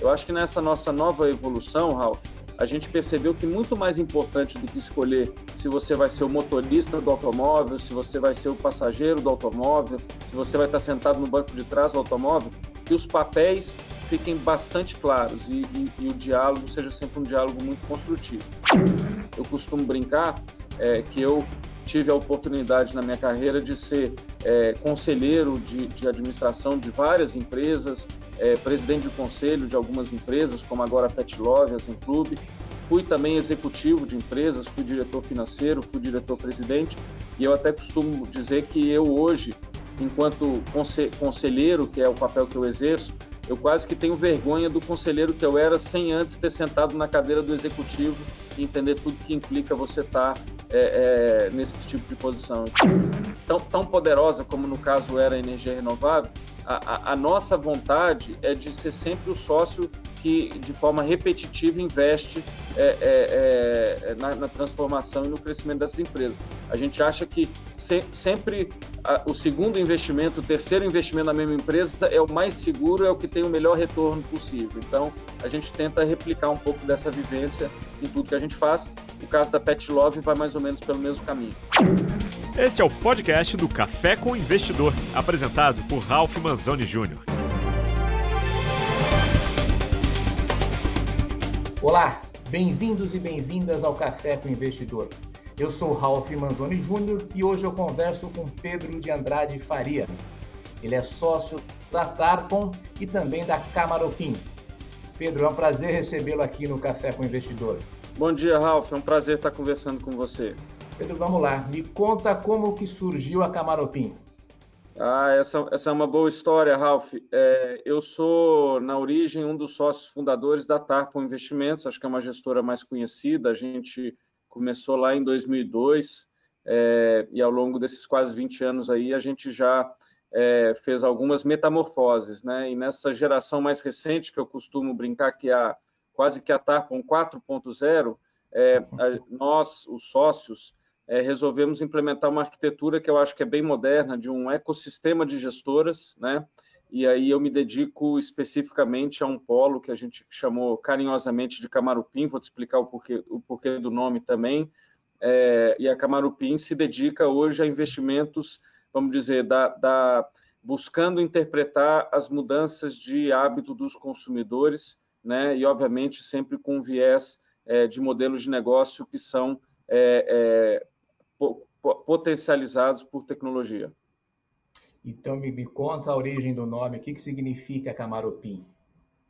Eu acho que nessa nossa nova evolução, Ralph, a gente percebeu que muito mais importante do que escolher se você vai ser o motorista do automóvel, se você vai ser o passageiro do automóvel, se você vai estar sentado no banco de trás do automóvel, que os papéis fiquem bastante claros e, e, e o diálogo seja sempre um diálogo muito construtivo. Eu costumo brincar é, que eu tive a oportunidade na minha carreira de ser é, conselheiro de, de, administração de várias empresas, é, presidente de conselho de algumas empresas, como agora a Pet Love, a Zen Club. Fui também executivo de empresas, fui diretor financeiro, fui diretor presidente, e eu até costumo dizer que eu hoje, enquanto conselheiro, que é o papel que eu exerço, eu quase que tenho vergonha do conselheiro que eu era sem antes ter sentado na cadeira do executivo e entender tudo que implica você estar tá, é, é, nesse tipo de posição. Tão, tão poderosa como no caso era a energia renovável, a, a, a nossa vontade é de ser sempre o sócio que, de forma repetitiva, investe é, é, é, na, na, transformação e no crescimento dessas empresas. A gente acha que se, sempre a, o segundo investimento, o terceiro investimento na mesma empresa é o mais seguro, é o que tem o melhor retorno possível. Então, a gente tenta replicar um pouco dessa vivência em tudo que a gente faz. O caso da Pet Love vai mais ou menos pelo mesmo caminho. Esse é o podcast do Café com o Investidor, apresentado por Ralph Manzoni Jr. Olá, bem-vindos e bem-vindas ao Café com o Investidor. Eu sou Ralph Manzoni Júnior e hoje eu converso com Pedro de Andrade Faria. Ele é sócio da Tarpon e também da Camaropim. Pedro, é um prazer recebê-lo aqui no Café com o Investidor. Bom dia, Ralph. É um prazer estar conversando com você. Pedro, vamos lá. Me conta como que surgiu a Camaropim. Ah, essa, essa é uma boa história, Ralph. É, eu sou, na origem, um dos sócios fundadores da Tarpon Investimentos, acho que é uma gestora mais conhecida. A gente começou lá em 2002 é, e ao longo desses quase 20 anos aí a gente já é, fez algumas metamorfoses, né? E nessa geração mais recente, que eu costumo brincar que é a, quase que a Tarpon 4.0, é, nós, os sócios, é, resolvemos implementar uma arquitetura que eu acho que é bem moderna, de um ecossistema de gestoras, né? E aí eu me dedico especificamente a um polo que a gente chamou carinhosamente de Camarupim, vou te explicar o porquê, o porquê do nome também. É, e a Camarupim se dedica hoje a investimentos, vamos dizer, da, da, buscando interpretar as mudanças de hábito dos consumidores, né? E obviamente sempre com viés é, de modelos de negócio que são é, é potencializados por tecnologia. Então, me, me, conta a origem do nome, o que, que significa Camaropim?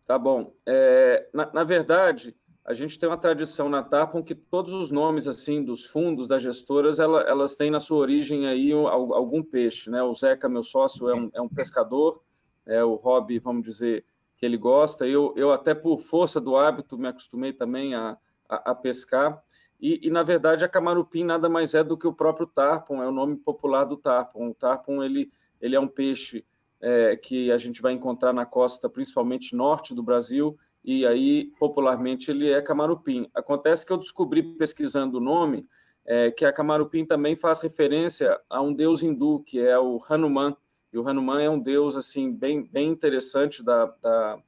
Tá bom. É, na, na, verdade, a gente tem uma tradição na Tapon que todos os nomes assim dos fundos, das gestoras, ela, elas têm na sua origem aí algum peixe. Né? O Zeca, meu sócio, é um, é um, pescador, é o hobby, vamos dizer, que ele gosta. Eu, eu até por força do hábito, me acostumei também a, a, a pescar. E, e, na verdade, a camarupim nada mais é do que o próprio tarpon, é o nome popular do tarpon. O tarpon ele, ele é um peixe é, que a gente vai encontrar na costa, principalmente norte do Brasil, e aí, popularmente, ele é camarupim. Acontece que eu descobri, pesquisando o nome, é, que a camarupim também faz referência a um deus hindu, que é o Hanuman. E o Hanuman é um deus assim bem, bem interessante da, da,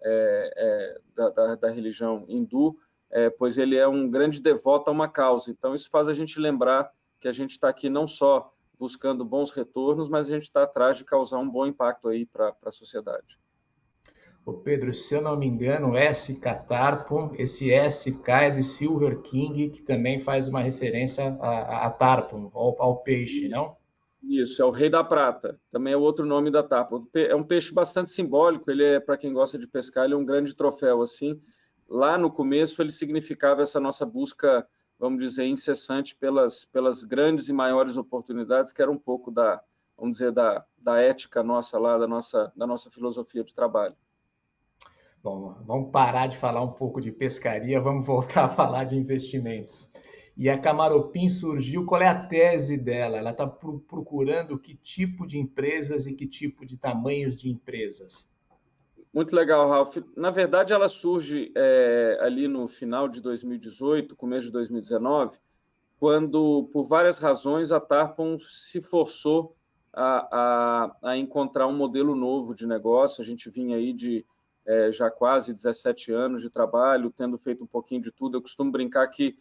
é, é da, da, da religião hindu, é, pois ele é um grande devoto a uma causa. Então, isso faz a gente lembrar que a gente está aqui não só buscando bons retornos, mas a gente está atrás de causar um bom impacto aí para a sociedade. O Pedro, se eu não me engano, SK Tarpon, esse SK é de Silver King, que também faz uma referência a, a Tarpon, ao, ao, peixe, não? Isso, é o Rei da Prata, também é outro nome da Tarpon. É um peixe bastante simbólico, ele é, para quem gosta de pescar, ele é um grande troféu, assim, lá no começo ele significava essa nossa busca, vamos dizer, incessante pelas, pelas grandes e maiores oportunidades, que era um pouco da, vamos dizer, da, da ética nossa lá, da nossa, da nossa filosofia de trabalho. Bom, vamos parar de falar um pouco de pescaria, vamos voltar a falar de investimentos. E a Camaropim surgiu, qual é a tese dela? Ela está procurando que tipo de empresas e que tipo de tamanhos de empresas? Muito legal, Ralf. Na verdade, ela surge é, ali no final de 2018, começo de 2019, quando, por várias razões, a Tarpon se forçou a, a, a, encontrar um modelo novo de negócio. A gente vinha aí de é, já quase 17 anos de trabalho, tendo feito um pouquinho de tudo. Eu costumo brincar que,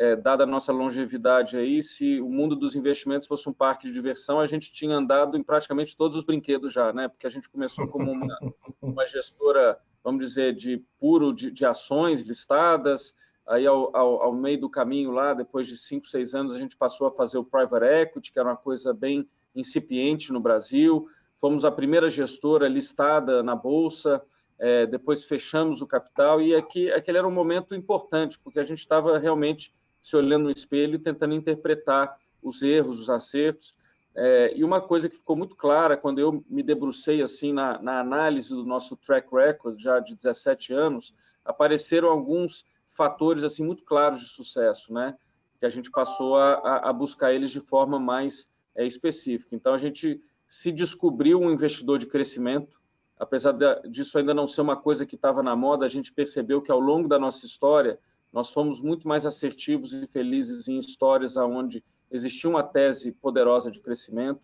é, dada a nossa longevidade aí, se o mundo dos investimentos fosse um parque de diversão, a gente tinha andado em praticamente todos os brinquedos já, né? Porque a gente começou como uma, uma gestora, vamos dizer, de puro de, de ações listadas, aí ao, ao, ao, meio do caminho lá, depois de cinco, seis anos, a gente passou a fazer o private equity, que era uma coisa bem incipiente no Brasil. Fomos a primeira gestora listada na bolsa, é, depois fechamos o capital e aqui aquele era um momento importante porque a gente estava realmente se olhando no espelho e tentando interpretar os erros, os acertos. É, e uma coisa que ficou muito clara quando eu me debrucei assim na, na análise do nosso track record já de 17 anos, apareceram alguns fatores assim muito claros de sucesso, né? Que a gente passou a, a buscar eles de forma mais é, específica. Então a gente se descobriu um investidor de crescimento apesar disso ainda não ser uma coisa que estava na moda, a gente percebeu que ao longo da nossa história nós fomos muito mais assertivos e felizes em histórias onde existia uma tese poderosa de crescimento.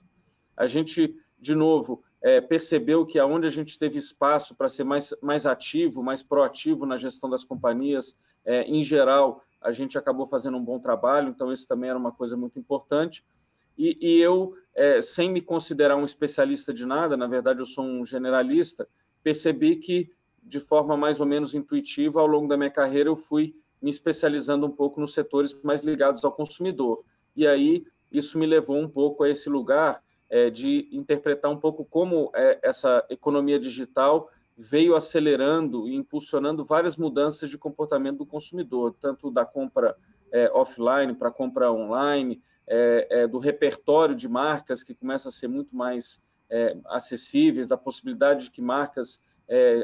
A gente, de novo, é, percebeu que aonde a gente teve espaço para ser mais, mais ativo, mais proativo na gestão das companhias, é, em geral, a gente acabou fazendo um bom trabalho, então isso também era uma coisa muito importante. E, e eu, é, sem me considerar um especialista de nada, na verdade eu sou um generalista, percebi que, de forma mais ou menos intuitiva, ao longo da minha carreira, eu fui me especializando um pouco nos setores mais ligados ao consumidor. E aí isso me levou um pouco a esse lugar é, de interpretar um pouco como é, essa economia digital veio acelerando e impulsionando várias mudanças de comportamento do consumidor, tanto da compra é, offline para compra online, é, é, do repertório de marcas que começa a ser muito mais é, acessíveis, da possibilidade de que marcas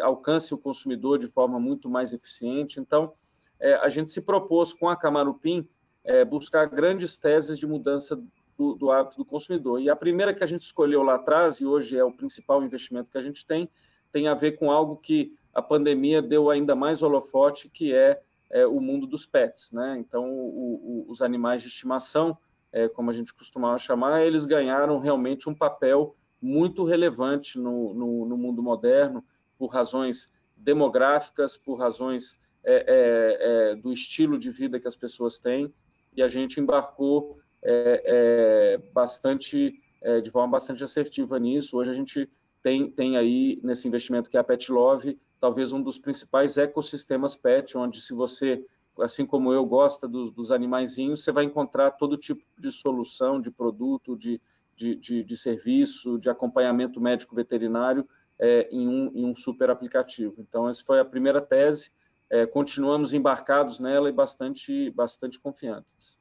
alcancem o consumidor de forma muito mais eficiente. Então, é, a gente se propôs com a Camarupim é, buscar grandes teses de mudança do, do hábito do consumidor. E a primeira que a gente escolheu lá atrás, e hoje é o principal investimento que a gente tem, tem a ver com algo que a pandemia deu ainda mais holofote, que é, é o mundo dos pets. Né? Então, o, o, os animais de estimação é, como a gente costumava chamar, eles ganharam realmente um papel muito relevante no, no, no mundo moderno, por razões demográficas, por razões é, é, é do estilo de vida que as pessoas têm, e a gente embarcou é, é, bastante, de forma bastante assertiva nisso. Hoje a gente tem, tem aí, nesse investimento que é a Pet Love, talvez um dos principais ecossistemas pet, onde se você assim como eu, gosta dos, dos animaizinhos, você vai encontrar todo tipo de solução, de produto, de, de, de, de serviço, de acompanhamento médico veterinário é, em, um, em um super aplicativo. Então, essa foi a primeira tese. É, continuamos embarcados nela e bastante, bastante confiantes.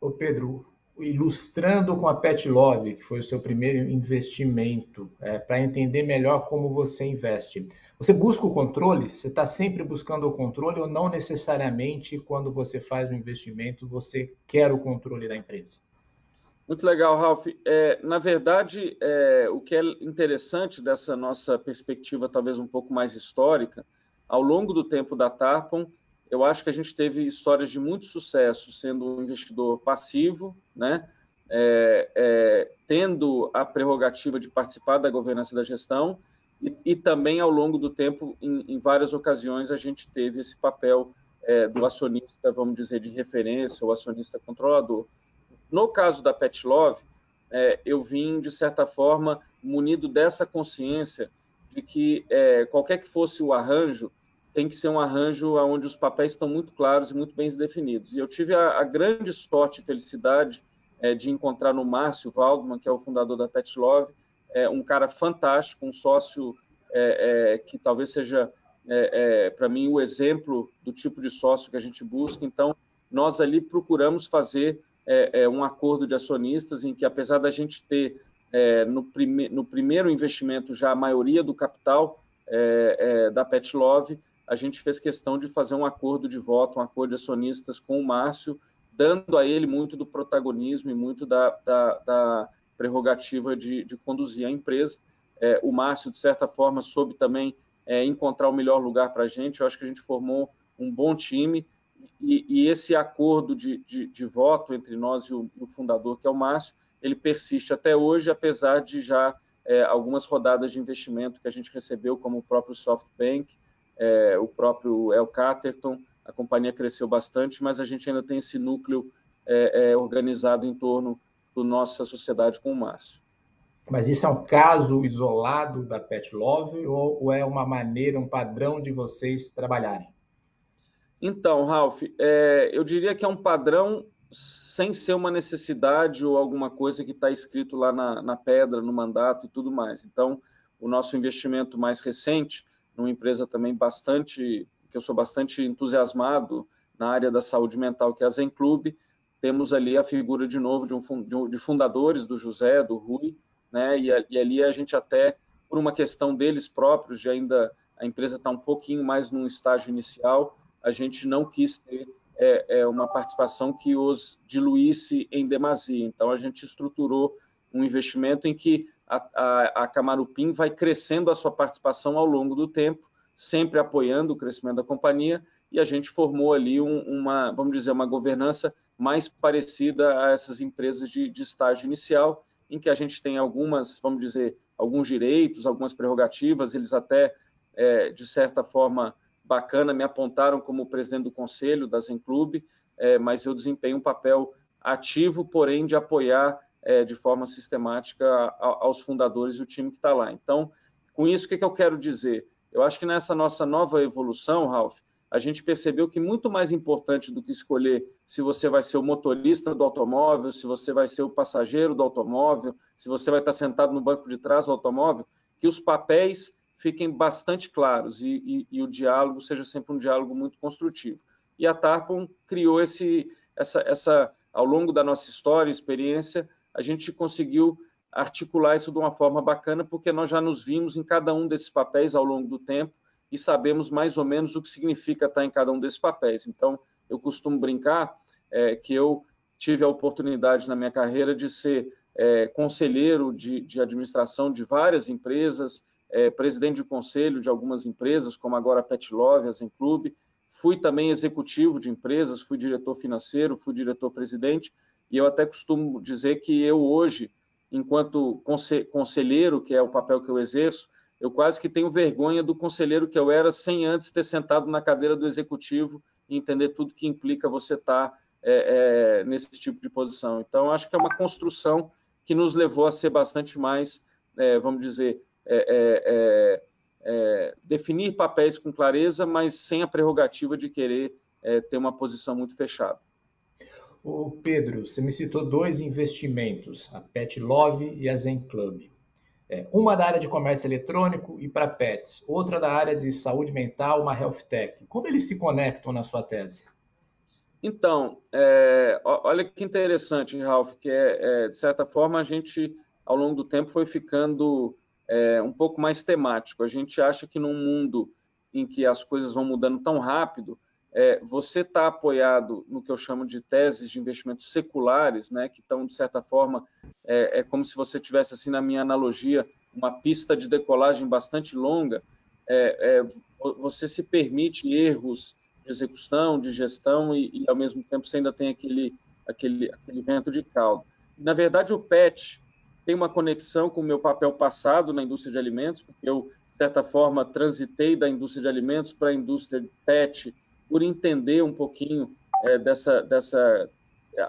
Ô Pedro, ilustrando com a Pet Love, que foi o seu primeiro investimento, é, para entender melhor como você investe. Você busca o controle? Você está sempre buscando o controle ou não necessariamente quando você faz um investimento você quer o controle da empresa? Muito legal, Ralph. É, na verdade, é, o que é interessante dessa nossa perspectiva, talvez um pouco mais histórica, ao longo do tempo da Tarpon, eu acho que a gente teve histórias de muito sucesso sendo um investidor passivo, né? É, é, tendo a prerrogativa de participar da governança da gestão e, e também ao longo do tempo, em, em, várias ocasiões, a gente teve esse papel é, do acionista, vamos dizer, de referência ou acionista controlador. No caso da Pet Love, é, eu vim, de certa forma, munido dessa consciência de que é, qualquer que fosse o arranjo, tem que ser um arranjo onde os papéis estão muito claros e muito bem definidos. E eu tive a, a grande sorte e felicidade é, de encontrar no Márcio Waldman, que é o fundador da Pet Love, é, um cara fantástico, um sócio é, é que talvez seja, é, para mim, o exemplo do tipo de sócio que a gente busca. Então, nós ali procuramos fazer um acordo de acionistas em que, apesar da gente ter no, prime no primeiro investimento já a maioria do capital da Pet Love, a gente fez questão de fazer um acordo de voto, um acordo de acionistas com o Márcio, dando a ele muito do protagonismo e muito da, da, da prerrogativa de, de, conduzir a empresa. É, o Márcio, de certa forma, soube também é, encontrar o melhor lugar para a gente. Eu acho que a gente formou um bom time e, e esse acordo de, de, de, voto entre nós e o, o, fundador, que é o Márcio, ele persiste até hoje, apesar de já é, algumas rodadas de investimento que a gente recebeu, como o próprio SoftBank, é, o próprio El Caterton, a companhia cresceu bastante, mas a gente ainda tem esse núcleo é, é, organizado em torno da nossa sociedade com o Márcio. Mas isso é um caso isolado da Pet Love ou, ou é uma maneira, um padrão de vocês trabalharem? Então, Ralph, é, eu diria que é um padrão sem ser uma necessidade ou alguma coisa que está escrito lá na, na, pedra, no mandato e tudo mais. Então, o nosso investimento mais recente, numa empresa também bastante, que eu sou bastante entusiasmado na área da saúde mental, que é a Zen Club, temos ali a figura de novo de, um, de fundadores, do José, do Rui, né? E, e, ali a gente até, por uma questão deles próprios, de ainda a empresa está um pouquinho mais num estágio inicial, a gente não quis ter é, é, uma participação que os diluísse em demasia. Então, a gente estruturou um investimento em que a, a, a Camarupim vai crescendo a sua participação ao longo do tempo, sempre apoiando o crescimento da companhia, e a gente formou ali um, uma, vamos dizer, uma governança mais parecida a essas empresas de, de estágio inicial, em que a gente tem algumas, vamos dizer, alguns direitos, algumas prerrogativas, eles até, é, de certa forma, bacana, me apontaram como presidente do conselho da Zen Club, é, mas eu desempenho um papel ativo, porém de apoiar é, de forma sistemática a, aos fundadores e o time que está lá. Então, com isso, o que, que eu quero dizer? Eu acho que nessa nossa nova evolução, Ralph, a gente percebeu que muito mais importante do que escolher se você vai ser o motorista do automóvel, se você vai ser o passageiro do automóvel, se você vai estar sentado no banco de trás do automóvel, que os papéis fiquem bastante claros e, e, e o diálogo seja sempre um diálogo muito construtivo. E a Tarpon criou esse, essa, essa, ao longo da nossa história, experiência, a gente conseguiu articular isso de uma forma bacana, porque nós já nos vimos em cada um desses papéis ao longo do tempo e sabemos mais ou menos o que significa estar em cada um desses papéis. Então, eu costumo brincar é, que eu tive a oportunidade na minha carreira de ser é, conselheiro de, de, administração de várias empresas, é, presidente de conselho de algumas empresas, como agora a Pet Love, a Zen Club. Fui também executivo de empresas, fui diretor financeiro, fui diretor-presidente, e eu até costumo dizer que eu hoje, enquanto conselheiro, que é o papel que eu exerço, eu quase que tenho vergonha do conselheiro que eu era sem antes ter sentado na cadeira do executivo e entender tudo que implica você estar tá, é, é, nesse tipo de posição. Então, acho que é uma construção que nos levou a ser bastante mais, é, vamos dizer, é, é, é, é, definir papéis com clareza, mas sem a prerrogativa de querer ter uma posição muito fechada. O Pedro, você me citou dois investimentos, a Pet Love e a Zen Club. uma da área de comércio eletrônico e para pets, outra da área de saúde mental, uma health tech. Como eles se conectam na sua tese? Então, é, olha que interessante, Ralph, que é, é, de certa forma a gente, ao longo do tempo, foi ficando é, um pouco mais temático. A gente acha que num mundo em que as coisas vão mudando tão rápido, é, você está apoiado no que eu chamo de teses de investimentos seculares, né, que estão, de certa forma, é, é como se você tivesse, assim, na minha analogia, uma pista de decolagem bastante longa, é, é, você se permite erros de execução, de gestão, e, e, ao mesmo tempo você ainda tem aquele, aquele, aquele vento de caldo. Na verdade, o PET, tem uma conexão com o meu papel passado na indústria de alimentos, porque eu, de certa forma, transitei da indústria de alimentos para a indústria de pet, por entender um pouquinho é, dessa, dessa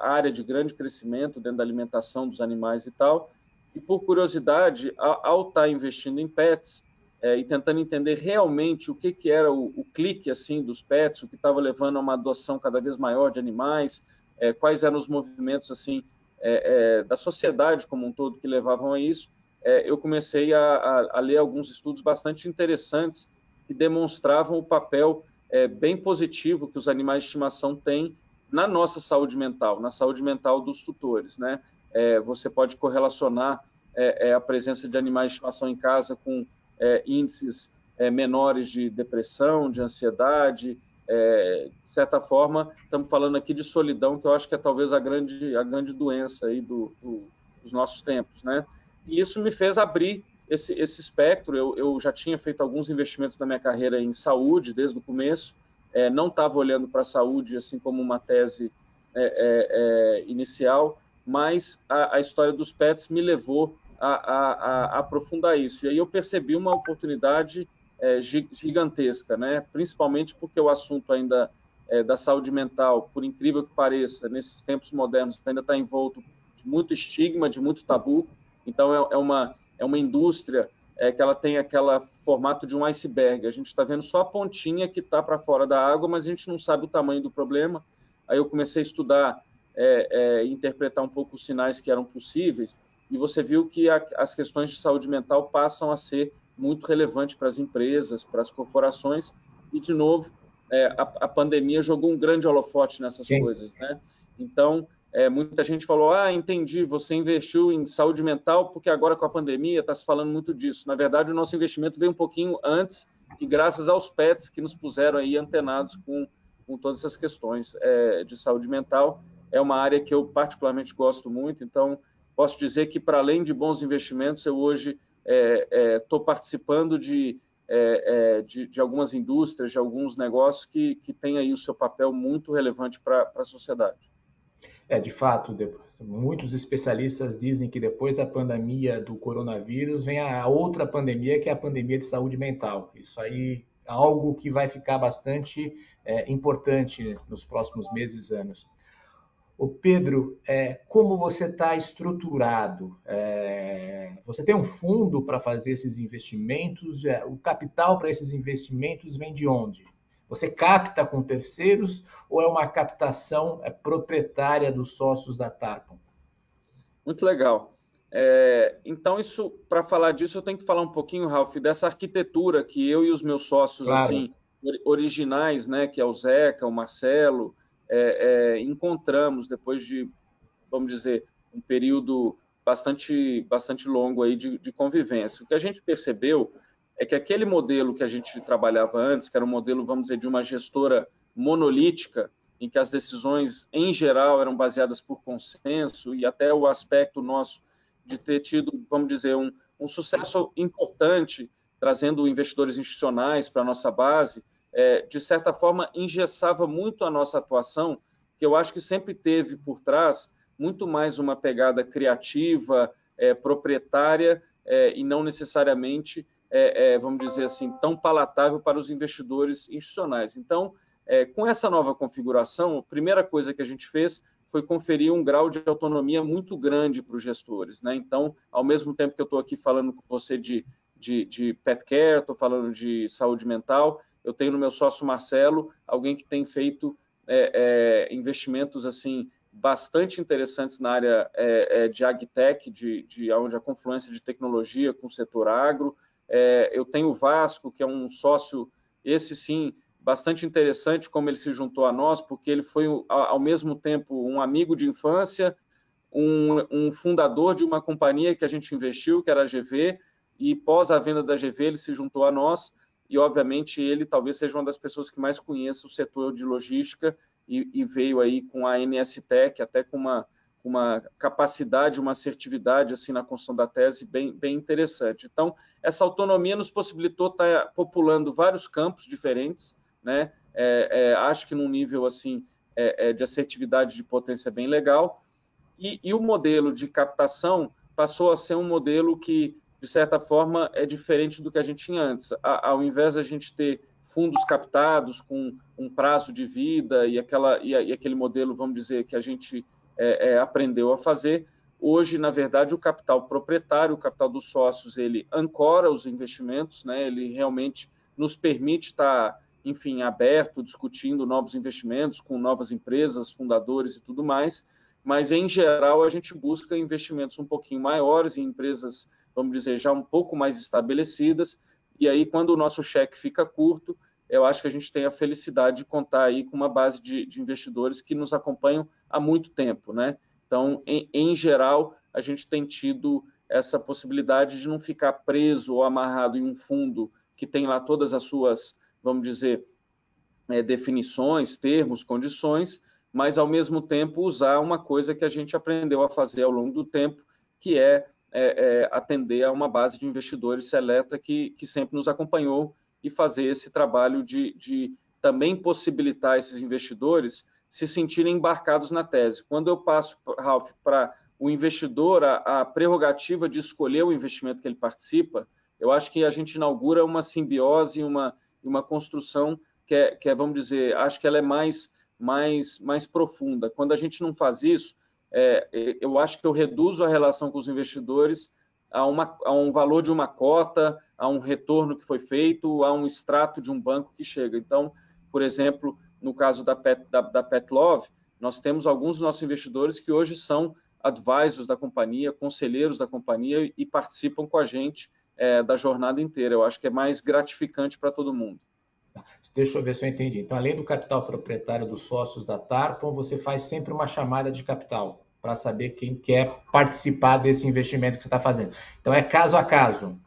área de grande crescimento dentro da alimentação dos animais e tal. E por curiosidade, ao, estar tá investindo em pets é, e tentando entender realmente o que, que era o, o clique assim dos pets, o que estava levando a uma adoção cada vez maior de animais, é, quais eram os movimentos assim é, é, da sociedade como um todo que levavam a isso, é, eu comecei a, a, a, ler alguns estudos bastante interessantes que demonstravam o papel é, bem positivo que os animais de estimação têm na nossa saúde mental, na saúde mental dos tutores. Né? É, você pode correlacionar é, a presença de animais de estimação em casa com índices menores de depressão, de ansiedade, é, de certa forma, estamos falando aqui de solidão, que eu acho que é talvez a grande, a grande doença aí do, do, dos nossos tempos, né? E isso me fez abrir esse, esse espectro. Eu, eu já tinha feito alguns investimentos na minha carreira em saúde desde o começo, é, não estava olhando para a saúde assim como uma tese é, é, é, inicial, mas a, a, história dos pets me levou a, a, a, aprofundar isso. E aí eu percebi uma oportunidade é, gigantesca, né? principalmente porque o assunto ainda é, da saúde mental, por incrível que pareça, nesses tempos modernos, ainda está envolto de muito estigma, de muito tabu. Então, é, é uma, é uma indústria é, que ela tem aquele formato de um iceberg. A gente está vendo só a pontinha que está para fora da água, mas a gente não sabe o tamanho do problema. Aí eu comecei a estudar, é, é, interpretar um pouco os sinais que eram possíveis, e você viu que a, as questões de saúde mental passam a ser muito relevantes para as empresas, para as corporações, e, de novo, é, a, a, pandemia jogou um grande holofote nessas Sim. coisas, né? Então, é, muita gente falou: ah, entendi, você investiu em saúde mental porque agora com a pandemia está se falando muito disso. Na verdade, o nosso investimento veio um pouquinho antes e graças aos pets que nos puseram aí antenados com, com todas essas questões é, de saúde mental. É uma área que eu particularmente gosto muito, então posso dizer que, para além de bons investimentos, eu hoje estou é, é participando de é, é, de, de, algumas indústrias, de alguns negócios que, que têm aí o seu papel muito relevante para a sociedade. É, de fato, muitos especialistas dizem que depois da pandemia do coronavírus vem a outra pandemia, que é a pandemia de saúde mental. Isso aí é algo que vai ficar bastante é, importante nos próximos meses e anos. O Pedro, é, como você está estruturado? É, você tem um fundo para fazer esses investimentos? É, o capital para esses investimentos vem de onde? Você capta com terceiros ou é uma captação é, proprietária dos sócios da Tarpon? Muito legal. É, então, isso, para falar disso, eu tenho que falar um pouquinho, Ralf, dessa arquitetura que eu e os meus sócios claro. assim originais, né, que é o Zeca, o Marcelo, é, é, encontramos depois de, vamos dizer, um período bastante, bastante longo aí de, de convivência. O que a gente percebeu é que aquele modelo que a gente trabalhava antes, que era um modelo, vamos dizer, de uma gestora monolítica, em que as decisões, em geral, eram baseadas por consenso e até o aspecto nosso de ter tido, vamos dizer, um, um sucesso importante, trazendo investidores institucionais para a nossa base, é, de certa forma, engessava muito a nossa atuação, que eu acho que sempre teve por trás muito mais uma pegada criativa, é, proprietária, é, e não necessariamente, é, é, vamos dizer assim, tão palatável para os investidores institucionais. Então, com essa nova configuração, a primeira coisa que a gente fez foi conferir um grau de autonomia muito grande para os gestores. Né? Então, ao mesmo tempo que eu estou aqui falando com você de, de, de pet care, estou falando de saúde mental, eu tenho no meu sócio Marcelo alguém que tem feito é, é, investimentos assim bastante interessantes na área é, é de agtech, de, de onde a confluência de tecnologia com o setor agro. É, eu tenho o Vasco, que é um sócio, esse sim, bastante interessante como ele se juntou a nós, porque ele foi ao mesmo tempo um amigo de infância, um, um fundador de uma companhia que a gente investiu, que era a GV, e pós a venda da GV ele se juntou a nós e, obviamente, ele talvez seja uma das pessoas que mais conheça o setor de logística e, e veio aí com a NSTEC, até com uma, uma capacidade, uma assertividade assim na construção da tese bem, bem interessante. Então, essa autonomia nos possibilitou estar tá populando vários campos diferentes, né? É, é, acho que num nível assim é, é de assertividade de potência bem legal. E, e o modelo de captação passou a ser um modelo que de certa forma, é diferente do que a gente tinha antes. Ao invés de a gente ter fundos captados com um prazo de vida e, aquela, e, e aquele modelo, vamos dizer, que a gente é, é, aprendeu a fazer, hoje, na verdade, o capital proprietário, o capital dos sócios, ele ancora os investimentos, né? ele realmente nos permite estar, enfim, aberto, discutindo novos investimentos com novas empresas, fundadores e tudo mais, mas, em geral, a gente busca investimentos um pouquinho maiores em empresas vamos dizer, já um pouco mais estabelecidas. E aí, quando o nosso cheque fica curto, eu acho que a gente tem a felicidade de contar aí com uma base de, de investidores que nos acompanham há muito tempo, né? Então, em, em, geral, a gente tem tido essa possibilidade de não ficar preso ou amarrado em um fundo que tem lá todas as suas, vamos dizer, é, definições, termos, condições, mas ao mesmo tempo usar uma coisa que a gente aprendeu a fazer ao longo do tempo, que é é, é, atender a uma base de investidores seleta que, que sempre nos acompanhou e fazer esse trabalho de, de também possibilitar esses investidores se sentirem embarcados na tese. Quando eu passo, Ralph, para o investidor a, a prerrogativa de escolher o investimento que ele participa, eu acho que a gente inaugura uma simbiose, uma, uma construção que é, que é, vamos dizer, acho que ela é mais, mais, mais profunda. Quando a gente não faz isso, é, eu acho que eu reduzo a relação com os investidores a, uma, a um valor de uma cota, a um retorno que foi feito, a um extrato de um banco que chega. Então, por exemplo, no caso da Pet, da, da Pet Love, nós temos alguns dos nossos investidores que hoje são advisors da companhia, conselheiros da companhia e participam com a gente é, da jornada inteira. Eu acho que é mais gratificante para todo mundo. Deixa eu ver se eu entendi. Então, além do capital proprietário dos sócios da Tarpon, você faz sempre uma chamada de capital para saber quem quer participar desse investimento que você está fazendo. Então, é caso a caso.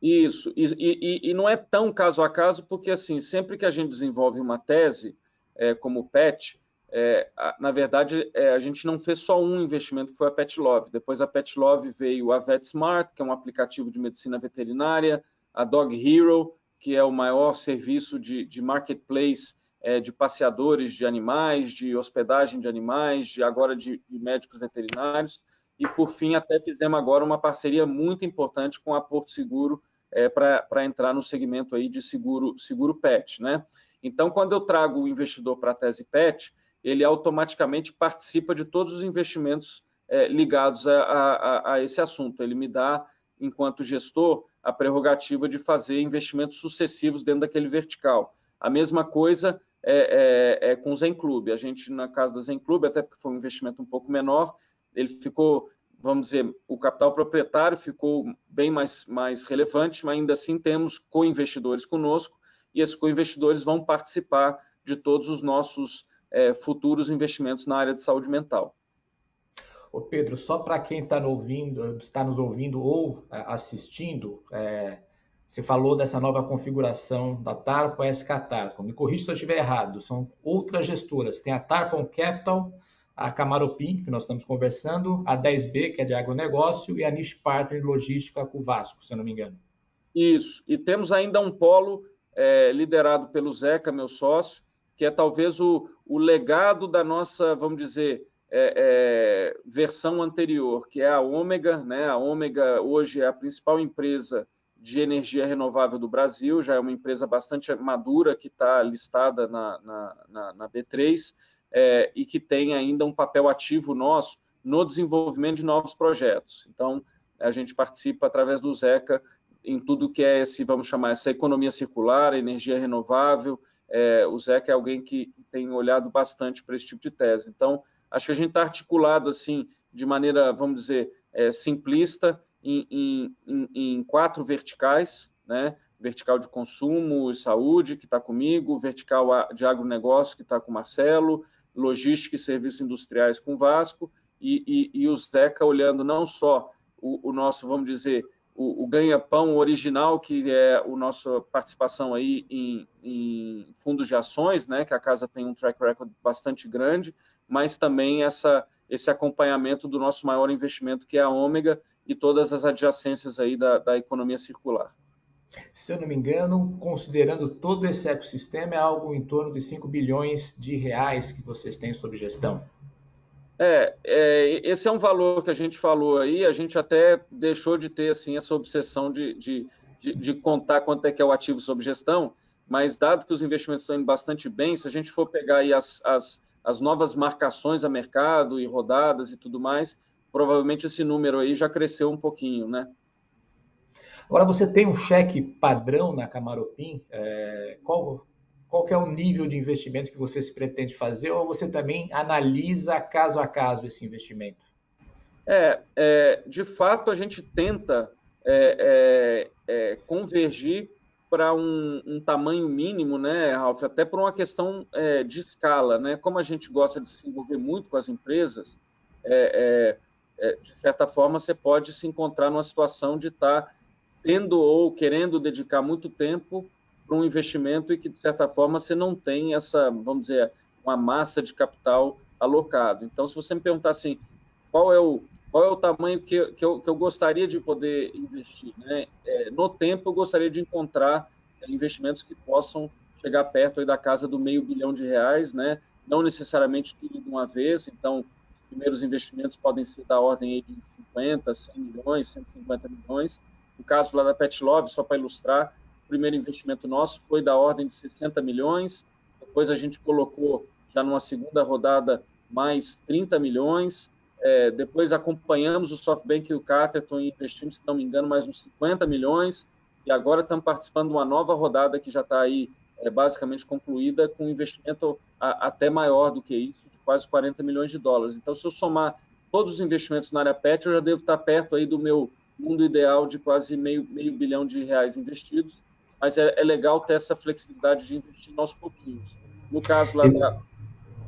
Isso, e, e, e, não é tão caso a caso, porque assim, sempre que a gente desenvolve uma tese, é, como o PET, é, a, na verdade, é, a gente não fez só um investimento, que foi a Pet Love. Depois da Pet Love veio a VetSmart, que é um aplicativo de medicina veterinária, a Dog Hero, que é o maior serviço de, de marketplace é, de passeadores de animais, de hospedagem de animais, de agora de, de médicos veterinários. E, por fim, até fizemos agora uma parceria muito importante com a Porto Seguro é, para entrar no segmento aí de seguro, seguro pet. Né? Então, quando eu trago o investidor para a tese pet, ele automaticamente participa de todos os investimentos é, ligados a, a, a, esse assunto. Ele me dá, enquanto gestor, a prerrogativa de fazer investimentos sucessivos dentro daquele vertical. A mesma coisa é, é, é com o Zen Club. A gente, na casa da Zen Club, até porque foi um investimento um pouco menor, ele ficou, vamos dizer, o capital proprietário ficou bem mais, mais relevante, mas ainda assim temos co-investidores conosco e esses co-investidores vão participar de todos os nossos é, futuros investimentos na área de saúde mental. Ô Pedro, só para quem está está nos ouvindo ou é, assistindo, é, você falou dessa nova configuração da Tarpon SK Tarpon. Me corrija se eu estiver errado. São outras gestoras. Tem a Tarpon Capital, a Camaropim, que nós estamos conversando, a 10B, que é de agronegócio, e a Niche Partner Logística com o Vasco, se eu não me engano. Isso. E temos ainda um polo é, liderado pelo Zeca, meu sócio, que é talvez o, o legado da nossa, vamos dizer, é, é, versão anterior, que é a Ômega. Né? A Ômega hoje é a principal empresa de energia renovável do Brasil, já é uma empresa bastante madura que está listada na, na, na, na B3 é, e que tem ainda um papel ativo nosso no desenvolvimento de novos projetos. Então, a gente participa através do ZECA em tudo que é esse, vamos chamar, essa economia circular, energia renovável, é, o Zeca é alguém que tem olhado bastante para esse tipo de tese. Então, acho que a gente está articulado assim, de maneira, vamos dizer, é, simplista, em, em, em, quatro verticais, né? Vertical de consumo e saúde, que está comigo, vertical de agronegócio, que está com o Marcelo, logística e serviços industriais com o Vasco, e, e, e o Zeca olhando não só o, o nosso, vamos dizer, o, o ganha-pão original, que é a nossa participação aí em, em, fundos de ações, né, que a casa tem um track record bastante grande, mas também essa, esse acompanhamento do nosso maior investimento, que é a Ômega, e todas as adjacências aí da, da economia circular. Se eu não me engano, considerando todo esse ecossistema, é algo em torno de 5 bilhões de reais que vocês têm sob gestão. É, é, esse é um valor que a gente falou aí, a gente até deixou de ter assim essa obsessão de, de, de, de contar quanto é que é o ativo sob gestão, mas dado que os investimentos estão indo bastante bem, se a gente for pegar aí as, as, as novas marcações a mercado e rodadas e tudo mais, provavelmente esse número aí já cresceu um pouquinho, né? Agora você tem um cheque padrão na Camaropim, é, qual, qual é o nível de investimento que você se pretende fazer ou você também analisa caso a caso esse investimento? É, é de fato a gente tenta é, é, é convergir para um, um, tamanho mínimo, né, Ralf? Até por uma questão é, de escala, né? Como a gente gosta de se envolver muito com as empresas, é, de certa forma você pode se encontrar numa situação de estar tá tendo ou querendo dedicar muito tempo para um investimento e que, de certa forma, você não tem essa, vamos dizer, uma massa de capital alocado. Então, se você me perguntar assim, qual é o, qual é o tamanho que, que, eu, que eu gostaria de poder investir? Né? É, no tempo, eu gostaria de encontrar é, investimentos que possam chegar perto da casa do meio bilhão de reais, né? não necessariamente tudo de uma vez. Então, primeiros investimentos podem ser da ordem de 50, 100 milhões, 150 milhões. No caso lá da Pet Love, só para ilustrar, o primeiro investimento nosso foi da ordem de 60 milhões, depois a gente colocou já numa segunda rodada mais 30 milhões, é, depois acompanhamos o SoftBank e o Caterton e investimos, se não me engano, mais uns 50 milhões, e agora estamos participando de uma nova rodada que já está aí é, basicamente concluída com um investimento a, até maior do que isso, de quase 40 milhões de dólares. Então, se eu somar todos os investimentos na área PET, eu já devo estar perto aí do meu mundo ideal de quase meio, meio bilhão de reais investidos, mas é, é legal ter essa flexibilidade de investir aos pouquinhos. No caso lá da...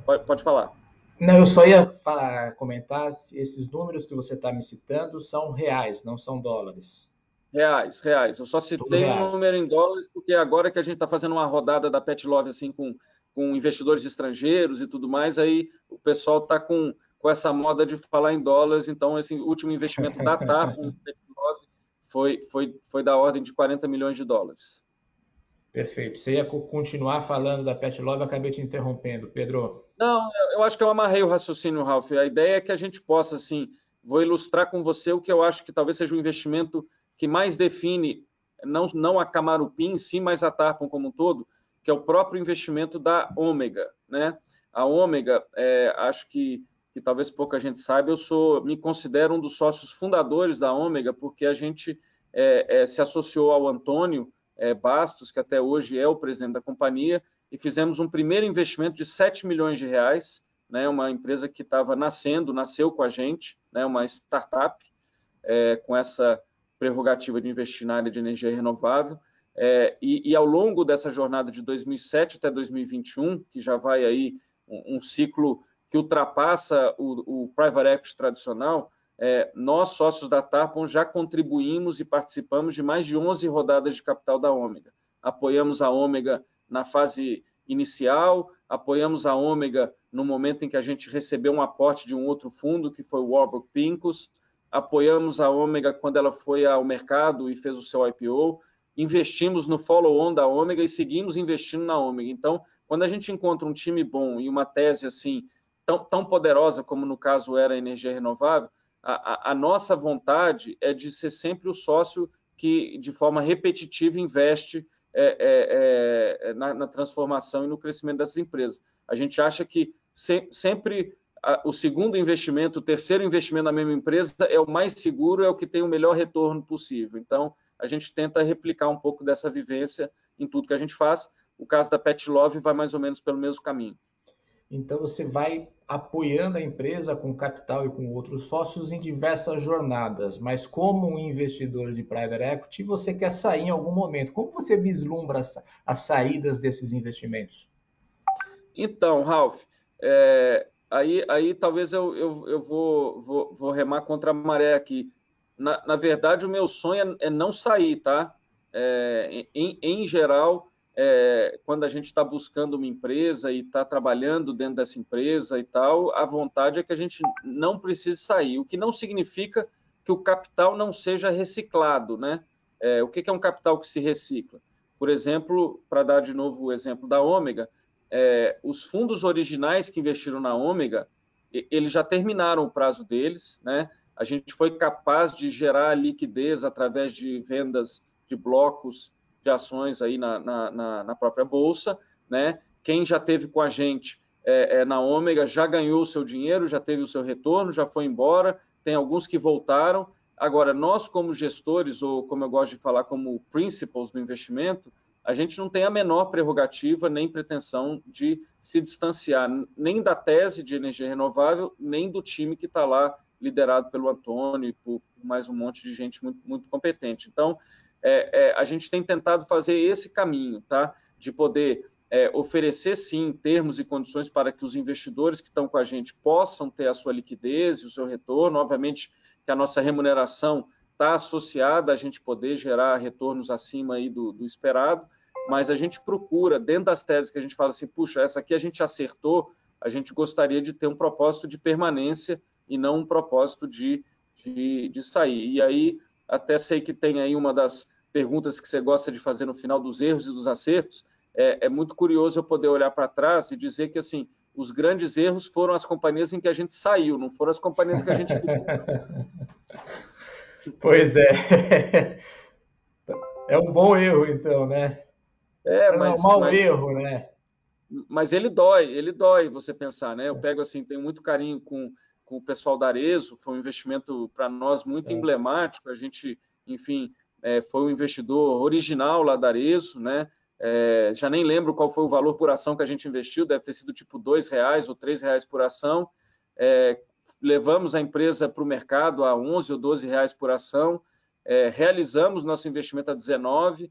Pode, pode falar. Não, eu só ia falar, comentar esses números que você está me citando são reais, não são dólares. Reais, reais. Eu só citei um número em dólares porque agora que a gente está fazendo uma rodada da Pet Love assim com, com investidores estrangeiros e tudo mais, aí o pessoal está com, com essa moda de falar em dólares. Então, esse último investimento da TAP foi, foi, foi da ordem de 40 milhões de dólares. Perfeito. Você ia continuar falando da Pet Love, acabei te interrompendo, Pedro. Não, eu acho que eu amarrei o raciocínio, Ralph. A ideia é que a gente possa, assim, vou ilustrar com você o que eu acho que talvez seja o investimento que mais define, não, não a Camarupim em si, mas a Tarpon como um todo, que é o próprio investimento da Ômega, né? A Ômega, é, acho que, que talvez pouca gente saiba, eu sou, me considero um dos sócios fundadores da Ômega, porque a gente é, é, se associou ao Antônio, é, Bastos, que até hoje é o presidente da companhia, e fizemos um primeiro investimento de 7 milhões de reais, né, uma empresa que estava nascendo, nasceu com a gente, né, uma startup é, com essa prerrogativa de investir na área de energia renovável. É, e, e, ao longo dessa jornada de 2007 até 2021, que já vai aí um, um ciclo que ultrapassa o, o private equity tradicional, é, nós, sócios da Tarpon, já contribuímos e participamos de mais de 11 rodadas de capital da Ômega. Apoiamos a Ômega na fase inicial, apoiamos a Ômega no momento em que a gente recebeu um aporte de um outro fundo, que foi o Warburg Pincus, apoiamos a Ômega quando ela foi ao mercado e fez o seu IPO, investimos no follow-on da Ômega e seguimos investindo na Ômega. Então, quando a gente encontra um time bom e uma tese assim tão, tão poderosa como no caso era a energia renovável, a, a, nossa vontade é de ser sempre o sócio que, de forma repetitiva, investe é, é, é, na, na, transformação e no crescimento dessas empresas. A gente acha que se, sempre a, o segundo investimento, o terceiro investimento na mesma empresa é o mais seguro, é o que tem o melhor retorno possível. Então, a gente tenta replicar um pouco dessa vivência em tudo que a gente faz. O caso da Pet Love vai mais ou menos pelo mesmo caminho. Então você vai apoiando a empresa com capital e com outros sócios em diversas jornadas, mas como um investidor de private equity, você quer sair em algum momento. Como você vislumbra as, as saídas desses investimentos? Então, Ralph, é, aí, aí talvez eu, eu, eu vou, vou, vou, remar contra a maré aqui. Na, na verdade, o meu sonho é, é não sair, tá? É, em, em geral, é, quando a gente está buscando uma empresa e está trabalhando dentro dessa empresa e tal, a vontade é que a gente não precise sair, o que não significa que o capital não seja reciclado, né? É, o que é um capital que se recicla? Por exemplo, para dar de novo o exemplo da Ômega, é, os fundos originais que investiram na Ômega, eles já terminaram o prazo deles, né? A gente foi capaz de gerar liquidez através de vendas de blocos de ações aí na, na, na própria bolsa, né? Quem já teve com a gente é, é, na Ômega já ganhou o seu dinheiro, já teve o seu retorno, já foi embora. Tem alguns que voltaram. Agora, nós como gestores, ou como eu gosto de falar, como principals do investimento, a gente não tem a menor prerrogativa nem pretensão de se distanciar nem da tese de energia renovável, nem do time que está lá liderado pelo Antônio e por mais um monte de gente muito, muito competente. Então, é, é, a gente tem tentado fazer esse caminho, tá? De poder é, oferecer sim termos e condições para que os investidores que estão com a gente possam ter a sua liquidez e o seu retorno. Obviamente que a nossa remuneração está associada a gente poder gerar retornos acima aí do, do, esperado, mas a gente procura, dentro das teses que a gente fala assim, puxa, essa aqui a gente acertou, a gente gostaria de ter um propósito de permanência e não um propósito de, de, de sair. E aí até sei que tem aí uma das perguntas que você gosta de fazer no final dos erros e dos acertos. É, é muito curioso eu poder olhar para trás e dizer que, assim, os grandes erros foram as companhias em que a gente saiu, não foram as companhias que a gente Pois é. É um bom erro, então, né? É, mas, é um mau mas, erro, né? Mas ele dói, ele dói você pensar, né? Eu pego assim, tenho muito carinho com, com o pessoal da Arezo, foi um investimento para nós muito é. emblemático. A gente, enfim, é, foi um investidor original lá da Arezo, né? É, já nem lembro qual foi o valor por ação que a gente investiu, deve ter sido tipo dois reais ou três reais por ação. É, levamos a empresa para o mercado a 11 ou 12 reais por ação, é, realizamos nosso investimento a 19,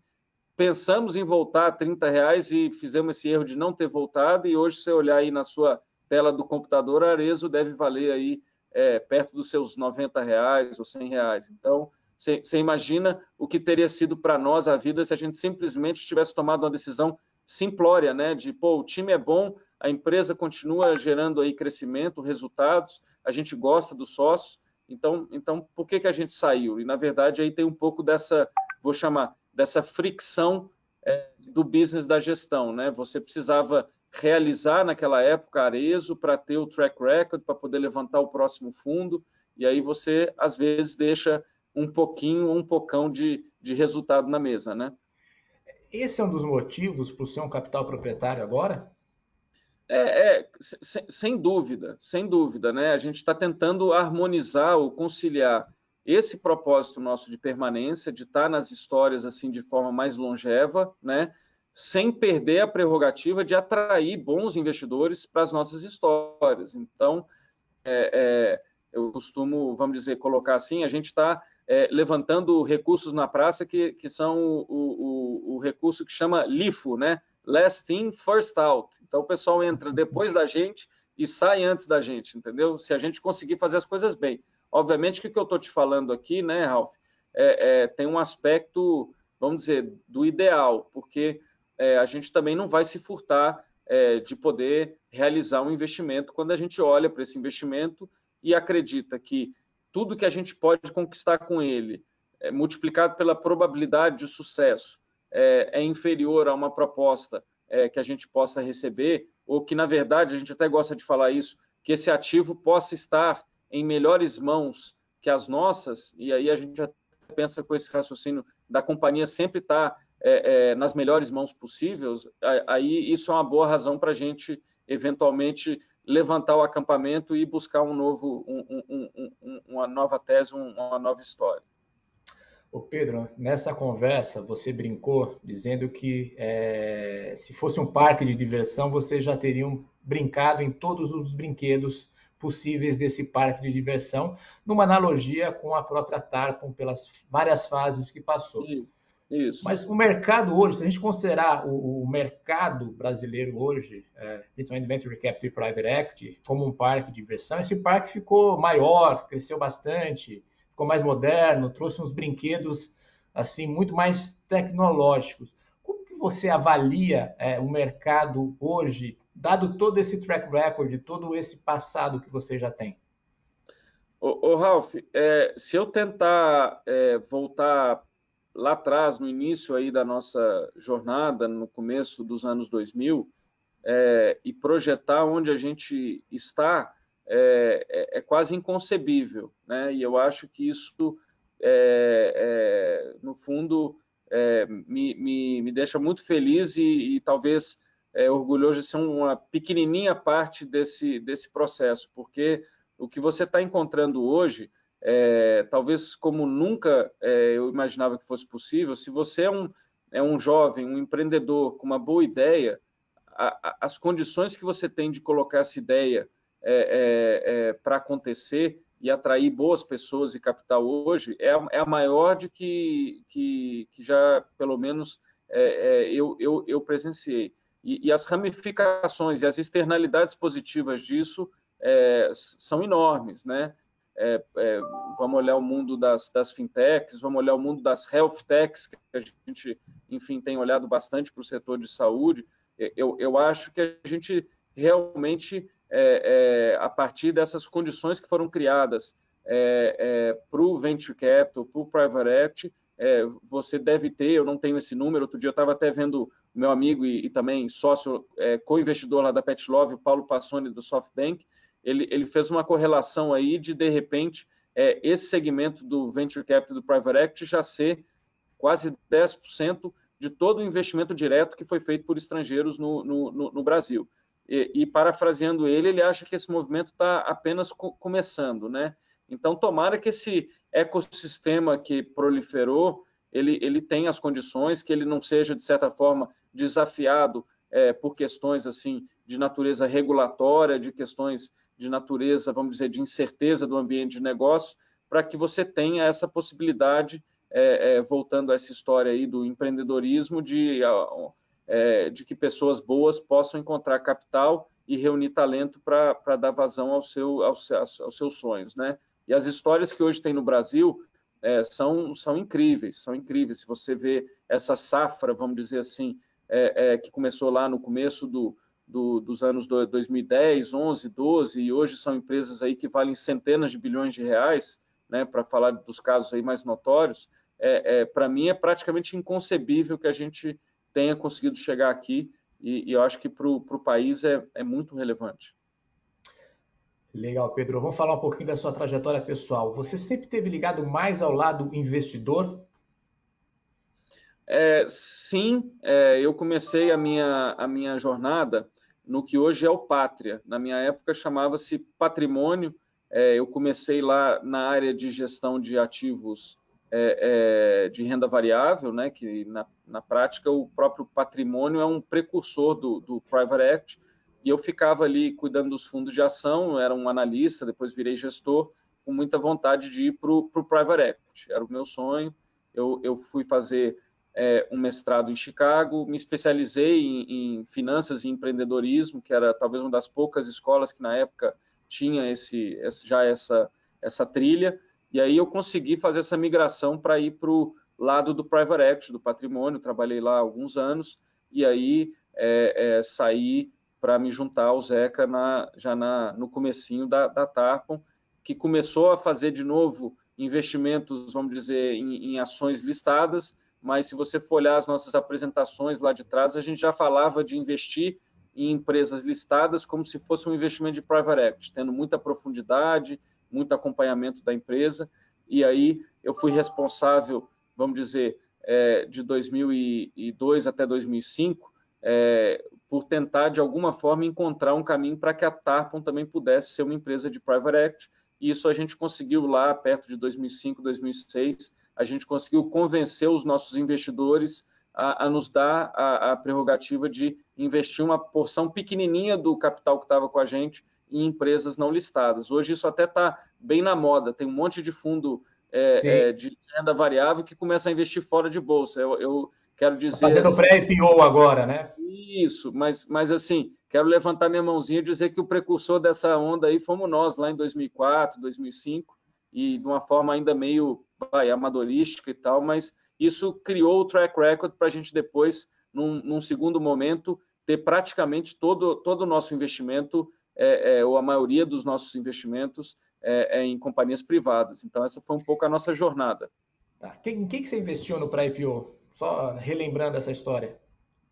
pensamos em voltar a 30 reais e fizemos esse erro de não ter voltado, e hoje, se você olhar aí na sua tela do computador, Arezo deve valer aí é, perto dos seus 90 reais ou 100 reais. Então, você imagina o que teria sido para nós a vida se a gente simplesmente tivesse tomado uma decisão simplória, né? De, pô, o time é bom, a empresa continua gerando aí crescimento, resultados, a gente gosta dos sócios, então, então por que, que a gente saiu? E, na verdade, aí tem um pouco dessa, vou chamar, dessa fricção é, do business da gestão, né? Você precisava realizar naquela época Arezo para ter o track record, para poder levantar o próximo fundo, e aí você, às vezes, deixa um pouquinho, um pocão de, de resultado na mesa, né? Esse é um dos motivos para ser um capital proprietário agora? É, é sem, sem, dúvida, sem dúvida, né? A gente está tentando harmonizar ou conciliar esse propósito nosso de permanência, de estar tá nas histórias assim de forma mais longeva, né? Sem perder a prerrogativa de atrair bons investidores para as nossas histórias. Então, é, é, eu costumo, vamos dizer, colocar assim, a gente está é, levantando recursos na praça que, que são o, o, o, recurso que chama LIFO, né? Last in, first out. Então o pessoal entra depois da gente e sai antes da gente, entendeu? Se a gente conseguir fazer as coisas bem. Obviamente que o que eu estou te falando aqui, né, Ralph, é, é, tem um aspecto, vamos dizer, do ideal, porque é, a gente também não vai se furtar é, de poder realizar um investimento quando a gente olha para esse investimento e acredita que tudo que a gente pode conquistar com ele, é, multiplicado pela probabilidade de sucesso, é, é inferior a uma proposta é, que a gente possa receber, ou que, na verdade, a gente até gosta de falar isso, que esse ativo possa estar em melhores mãos que as nossas, e aí a gente já pensa com esse raciocínio da companhia sempre estar tá, é, é, nas melhores mãos possíveis, aí isso é uma boa razão para a gente eventualmente levantar o acampamento e buscar um novo, um, um, um, uma nova tese, uma nova história. O Pedro, nessa conversa você brincou dizendo que é, se fosse um parque de diversão, vocês já teriam brincado em todos os brinquedos possíveis desse parque de diversão, numa analogia com a própria Tarpon pelas várias fases que passou. Sim. Isso. Mas o mercado hoje, se a gente considerar o, o mercado brasileiro hoje, é, principalmente Venture Capital e Private Equity, como um parque de diversão, esse parque ficou maior, cresceu bastante, ficou mais moderno, trouxe uns brinquedos assim muito mais tecnológicos. Como que você avalia é, o mercado hoje, dado todo esse track record, todo esse passado que você já tem? Ô, ô Ralph, é, se eu tentar é, voltar lá atrás, no início aí da nossa jornada, no começo dos anos 2000, é, e projetar onde a gente está é, é, é quase inconcebível, né? E eu acho que isso, é, é, no fundo, me, me, me, deixa muito feliz e, e talvez orgulhoso de ser uma pequenininha parte desse, desse processo, porque o que você está encontrando hoje é, talvez como nunca é, eu imaginava que fosse possível, se você é um, é um jovem, um empreendedor com uma boa ideia, a, a, as condições que você tem de colocar essa ideia é, é, é para acontecer e atrair boas pessoas e capital hoje é é a maior de que, que, que, já, pelo menos, é, eu, eu, eu presenciei. E, e, as ramificações e as externalidades positivas disso são enormes, né? É, é, vamos olhar o mundo das, das, fintechs, vamos olhar o mundo das health techs, que a gente, enfim, tem olhado bastante para o setor de saúde. Eu, eu acho que a gente realmente, é, é a partir dessas condições que foram criadas é, é, para o venture capital, para o private equity, você deve ter, eu não tenho esse número, outro dia eu estava até vendo meu amigo e, e também sócio, co-investidor lá da Pet Love, o Paulo Passoni, do SoftBank, ele, ele fez uma correlação aí de, de repente, é, esse segmento do Venture Capital do Private Equity já ser quase 10% de todo o investimento direto que foi feito por estrangeiros no, no, no Brasil. E, e, parafraseando ele, ele acha que esse movimento está apenas co começando, né? Então, tomara que esse ecossistema que proliferou, ele, ele tenha as condições, que ele não seja, de certa forma, desafiado é, por questões assim de natureza regulatória, de questões de natureza, vamos dizer, de incerteza do ambiente de negócio, para que você tenha essa possibilidade, é, é, voltando a essa história aí do empreendedorismo, de é, de que pessoas boas possam encontrar capital e reunir talento para dar vazão ao seu, aos, aos, seus sonhos, né? E as histórias que hoje tem no Brasil é, são, são incríveis, são incríveis. Se você vê essa safra, vamos dizer assim, é, é que começou lá no começo do, do, dos anos 2010, 11, 12, e hoje são empresas aí que valem centenas de bilhões de reais, né, para falar dos casos aí mais notórios, é, é para mim é praticamente inconcebível que a gente tenha conseguido chegar aqui e, e eu acho que para o país é, é muito relevante. Legal, Pedro. Vamos falar um pouquinho da sua trajetória pessoal. Você sempre teve ligado mais ao lado investidor? É, sim, é, eu comecei a minha, a minha jornada no que hoje é o Pátria. Na minha época chamava-se Patrimônio. É, eu comecei lá na área de gestão de ativos é, é, de renda variável, né, que na, na, prática o próprio patrimônio é um precursor do, do Private Equity, e eu ficava ali cuidando dos fundos de ação, era um analista, depois virei gestor, com muita vontade de ir para o Private Equity, era o meu sonho. Eu, eu fui fazer é, um mestrado em Chicago, me especializei em, em, finanças e empreendedorismo, que era talvez uma das poucas escolas que na época tinha esse, já essa, essa trilha, e aí eu consegui fazer essa migração para ir para o lado do private equity, do patrimônio. Trabalhei lá alguns anos e aí é, é, saí para me juntar ao Zeca na, já na, no comecinho da, da Tarpon, que começou a fazer de novo investimentos, vamos dizer, em, em ações listadas, mas se você for olhar as nossas apresentações lá de trás, a gente já falava de investir em empresas listadas como se fosse um investimento de private equity, tendo muita profundidade, muito acompanhamento da empresa, e aí eu fui responsável, vamos dizer, é, de 2002 até 2005, é, por tentar, de alguma forma, encontrar um caminho para que a Tarpon também pudesse ser uma empresa de private equity, e isso a gente conseguiu lá, perto de 2005, 2006, a gente conseguiu convencer os nossos investidores a, a nos dar a, a prerrogativa de investir uma porção pequenininha do capital que estava com a gente em empresas não listadas. Hoje isso até está bem na moda, tem um monte de fundo é, é, de renda variável que começa a investir fora de bolsa. Eu, eu quero tá dizer. Fazendo assim, pré-IPO agora, né? Isso, mas, mas assim, quero levantar minha mãozinha e dizer que o precursor dessa onda aí fomos nós, lá em 2004, 2005, e de uma forma ainda meio vai, amadorística e tal, mas isso criou o track record para a gente depois, num, num segundo momento, ter praticamente todo, todo o nosso investimento é, é, ou a maioria dos nossos investimentos é, é, em companhias privadas. Então, essa foi um pouco a nossa jornada. Tá. Em que, que você investiu no pré-IPO? Só relembrando essa história.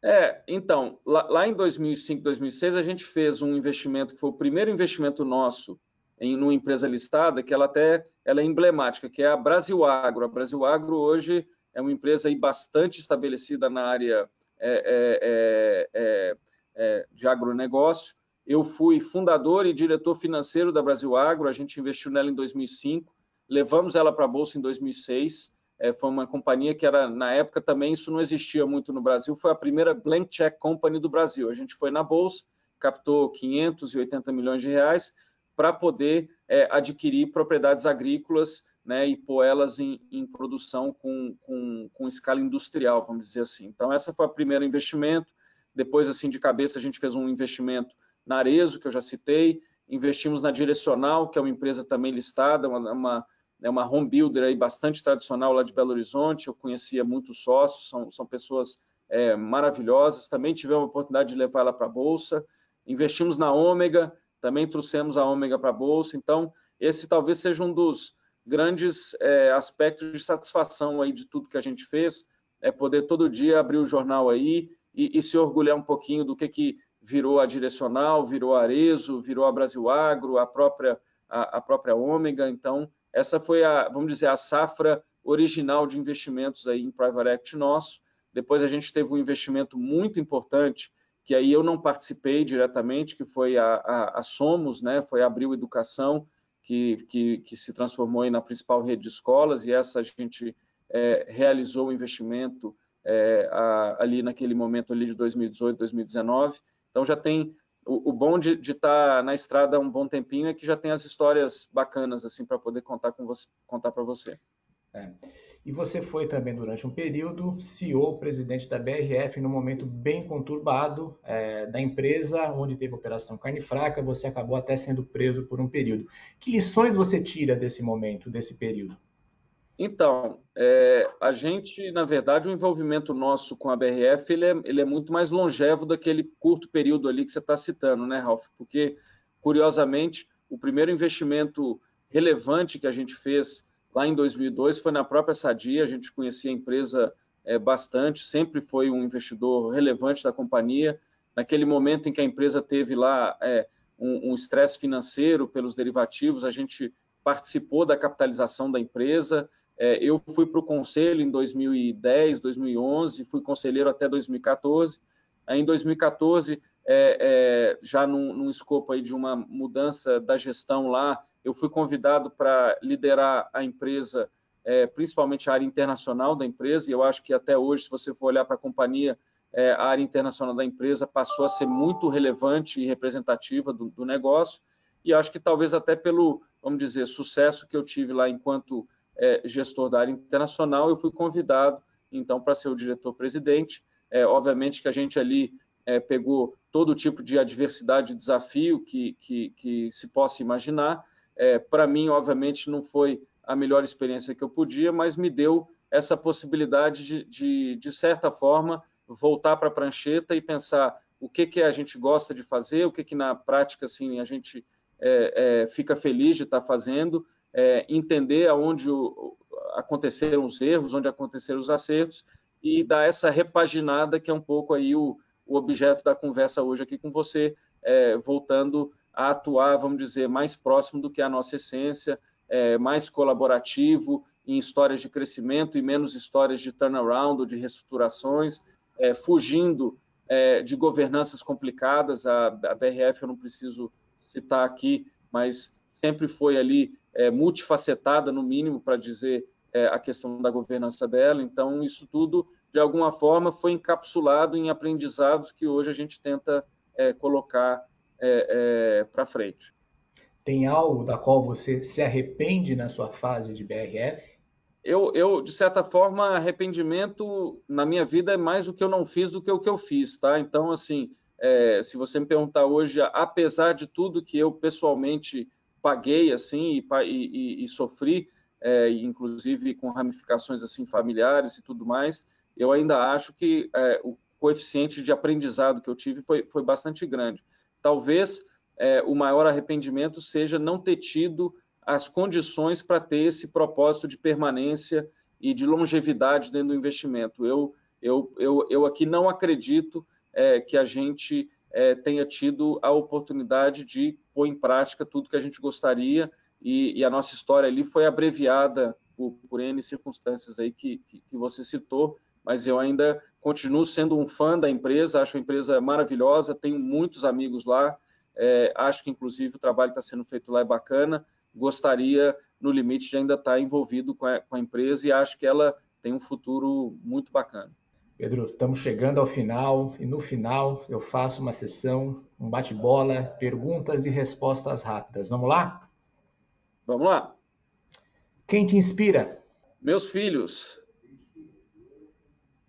É, então, lá, lá, em 2005, 2006, a gente fez um investimento que foi o primeiro investimento nosso em uma empresa listada, que ela até ela é emblemática, que é a Brasil Agro. A Brasil Agro hoje é uma empresa aí bastante estabelecida na área é, é, é, é de agronegócio. Eu fui fundador e diretor financeiro da Brasil Agro, a gente investiu nela em 2005, levamos ela para a Bolsa em 2006, é, foi uma companhia que era, na época também, isso não existia muito no Brasil, foi a primeira blank check company do Brasil. A gente foi na Bolsa, captou 580 milhões de reais para poder é, adquirir propriedades agrícolas né, e pôr elas em, em produção com, com, com, escala industrial, vamos dizer assim. Então, essa foi o primeiro investimento. Depois, assim, de cabeça, a gente fez um investimento na Arezo, que eu já citei, investimos na Direcional, que é uma empresa também listada, uma, uma, é uma home builder aí bastante tradicional lá de Belo Horizonte, eu conhecia muitos sócios, são, são pessoas é, maravilhosas, também tivemos a oportunidade de levar ela para a Bolsa, investimos na Ômega, também trouxemos a Ômega para a Bolsa, então esse talvez seja um dos grandes é, aspectos de satisfação aí de tudo que a gente fez, é poder todo dia abrir o jornal aí e, e, se orgulhar um pouquinho do que, que virou a Direcional, virou a Arezo, virou a Brasil Agro, a própria, a, a própria Ômega. Então, essa foi a, vamos dizer, a safra original de investimentos aí em Private Equity nosso. Depois a gente teve um investimento muito importante, que aí eu não participei diretamente, que foi a, a, a Somos, né? foi a Abril Educação, que, que, que, se transformou na principal rede de escolas, e essa a gente é, realizou o investimento é, a, ali naquele momento ali de 2018, 2019. Então já tem o, o bom de estar tá na estrada um bom tempinho é que já tem as histórias bacanas assim para poder contar com você, contar para você. É. E você foi também durante um período CEO, presidente da BRF, num momento bem conturbado é, da empresa, onde teve operação carne fraca, você acabou até sendo preso por um período. Que lições você tira desse momento, desse período? Então, é, a gente, na verdade, o envolvimento nosso com a BRF ele é, ele é muito mais longevo daquele curto período ali que você está citando, né, Ralf? Porque, curiosamente, o primeiro investimento relevante que a gente fez lá em 2002 foi na própria Sadia, a gente conhecia a empresa é, bastante, sempre foi um investidor relevante da companhia. Naquele momento em que a empresa teve lá é, um estresse financeiro pelos derivativos, a gente participou da capitalização da empresa, é, eu fui para o conselho em 2010, 2011, fui conselheiro até 2014. Aí, em 2014, é, é, já num, num, escopo aí de uma mudança da gestão lá, eu fui convidado para liderar a empresa, é, principalmente a área internacional da empresa, e eu acho que até hoje, se você for olhar para a companhia, é, a área internacional da empresa passou a ser muito relevante e representativa do, do negócio, e acho que talvez até pelo, vamos dizer, sucesso que eu tive lá enquanto é, gestor da área internacional, eu fui convidado, então, para ser o diretor-presidente. É, obviamente que a gente ali é, pegou todo tipo de adversidade e desafio que, que, que se possa imaginar. É, para mim, obviamente, não foi a melhor experiência que eu podia, mas me deu essa possibilidade de, de, de certa forma, voltar para a prancheta e pensar o que, que a gente gosta de fazer, o que, que na prática assim, a gente é, é, fica feliz de estar tá fazendo é, entender aonde o, aconteceram os erros, onde aconteceram os acertos e dar essa repaginada que é um pouco aí o, o objeto da conversa hoje aqui com você, é, voltando a atuar, vamos dizer, mais próximo do que a nossa essência, é, mais colaborativo em histórias de crescimento e menos histórias de turnaround ou de reestruturações, é, fugindo é, de governanças complicadas. A, a BRF eu não preciso citar aqui, mas sempre foi ali é, multifacetada, no mínimo, para dizer é, a questão da governança dela. Então, isso tudo, de alguma forma, foi encapsulado em aprendizados que hoje a gente tenta é, colocar é, é, para frente. Tem algo da qual você se arrepende na sua fase de BRF? Eu, eu, de certa forma, arrependimento na minha vida é mais o que eu não fiz do que o que eu fiz, tá? Então, assim, é, se você me perguntar hoje, apesar de tudo que eu pessoalmente paguei assim e, e, e sofri, é, inclusive com ramificações assim familiares e tudo mais, eu ainda acho que é, o coeficiente de aprendizado que eu tive foi, foi bastante grande. Talvez é, o maior arrependimento seja não ter tido as condições para ter esse propósito de permanência e de longevidade dentro do investimento. Eu, eu, eu, eu aqui não acredito é, que a gente é, tenha tido a oportunidade de pôr em prática tudo que a gente gostaria e, e a nossa história ali foi abreviada por, por N circunstâncias aí que, que, que, você citou, mas eu ainda continuo sendo um fã da empresa, acho a empresa maravilhosa, tenho muitos amigos lá, é, acho que inclusive o trabalho que está sendo feito lá é bacana, gostaria, no limite, de ainda estar envolvido com a, com a empresa e acho que ela tem um futuro muito bacana. Pedro, estamos chegando ao final e no final eu faço uma sessão, um bate-bola, perguntas e respostas rápidas. Vamos lá? Vamos lá. Quem te inspira? Meus filhos.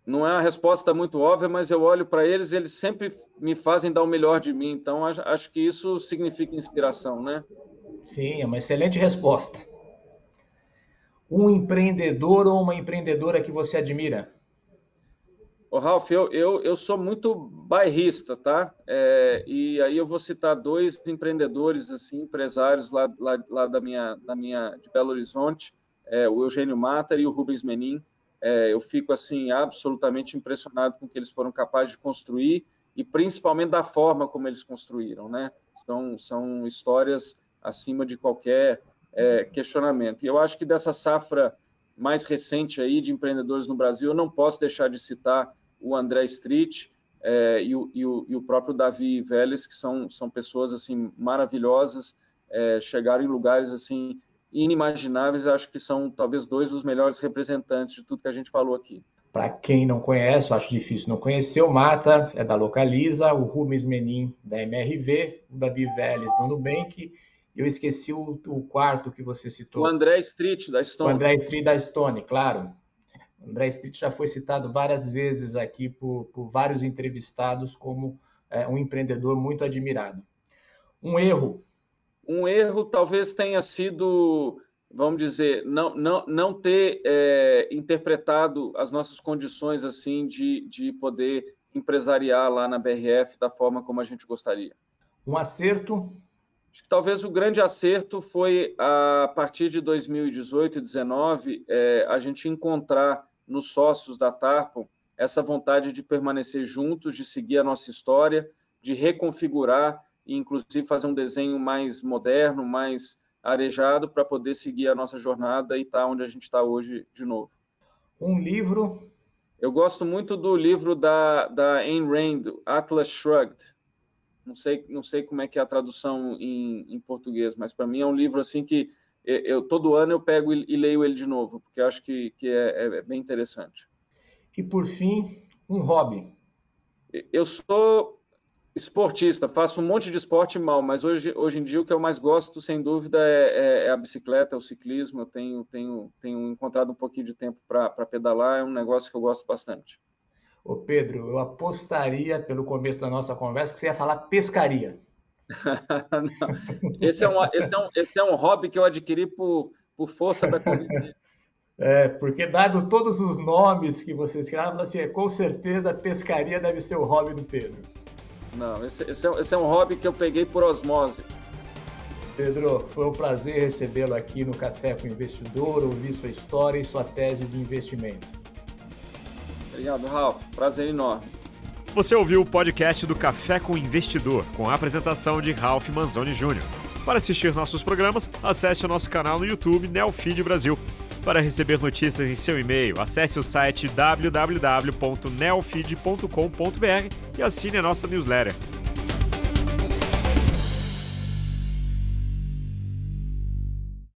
Não é uma resposta muito óbvia, mas eu olho para eles e eles sempre me fazem dar o melhor de mim. Então acho que isso significa inspiração, né? Sim, é uma excelente resposta. Um empreendedor ou uma empreendedora que você admira? Ô, Ralf, eu, eu, eu sou muito bairrista, tá? É, e aí eu vou citar dois empreendedores, assim, empresários lá, lá, lá da, minha, da minha, de Belo Horizonte, é, o Eugênio Matar e o Rubens Menin. É, eu fico assim absolutamente impressionado com o que eles foram capazes de construir e principalmente da forma como eles construíram, né? São, são histórias acima de qualquer é, questionamento. E eu acho que dessa safra mais recente aí de empreendedores no Brasil, eu não posso deixar de citar o André Street é, e, o, e, o, e, o, próprio Davi Vélez, que são, são pessoas assim maravilhosas, é, chegaram em lugares assim inimagináveis. Acho que são talvez dois dos melhores representantes de tudo que a gente falou aqui. Para quem não conhece, acho difícil não conhecer, o Mata é da Localiza, o Rubens Menin da MRV, o Davi Vélez do Nubank, eu esqueci o, o, quarto que você citou. O André Street da Stone. O André Street da Stone, claro. O André Street já foi citado várias vezes aqui por, por vários entrevistados como é, um empreendedor muito admirado. Um erro. Um erro talvez tenha sido vamos dizer, não, não, não ter é, interpretado as nossas condições assim de, de poder empresariar lá na BRF da forma como a gente gostaria. Um acerto? Acho que talvez o grande acerto foi a partir de 2018 e 2019 é, a gente encontrar nos sócios da Tarpon essa vontade de permanecer juntos, de seguir a nossa história, de reconfigurar e inclusive fazer um desenho mais moderno, mais arejado para poder seguir a nossa jornada e estar tá onde a gente está hoje de novo. Um livro. Eu gosto muito do livro da, da Ayn Rand, Atlas Shrugged. Não sei, não sei como é que é a tradução em, em português, mas para mim é um livro assim que eu todo ano eu pego e, e leio ele de novo, porque eu acho que, que é, é bem interessante. E por fim, um hobby. Eu sou esportista, faço um monte de esporte mal, mas hoje, hoje em dia o que eu mais gosto, sem dúvida, é, é, é a bicicleta, é o ciclismo. Eu tenho, tenho, tenho encontrado um pouquinho de tempo para pedalar, é um negócio que eu gosto bastante. Ô Pedro, eu apostaria pelo começo da nossa conversa que você ia falar pescaria. esse, é um, esse, é um, esse é um hobby que eu adquiri por, por força da convivência. É, porque dado todos os nomes que você escreve, assim, com certeza pescaria deve ser o hobby do Pedro. Não, esse, esse, é, esse é um hobby que eu peguei por osmose. Pedro, foi um prazer recebê-lo aqui no Café com o Investidor, ouvir sua história e sua tese de investimento. Obrigado, Ralf. Prazer enorme. Você ouviu o podcast do Café com o Investidor, com a apresentação de Ralf Manzoni Jr. Para assistir nossos programas, acesse o nosso canal no YouTube Neofeed Brasil. Para receber notícias em seu e-mail, acesse o site www.neofeed.com.br e assine a nossa newsletter.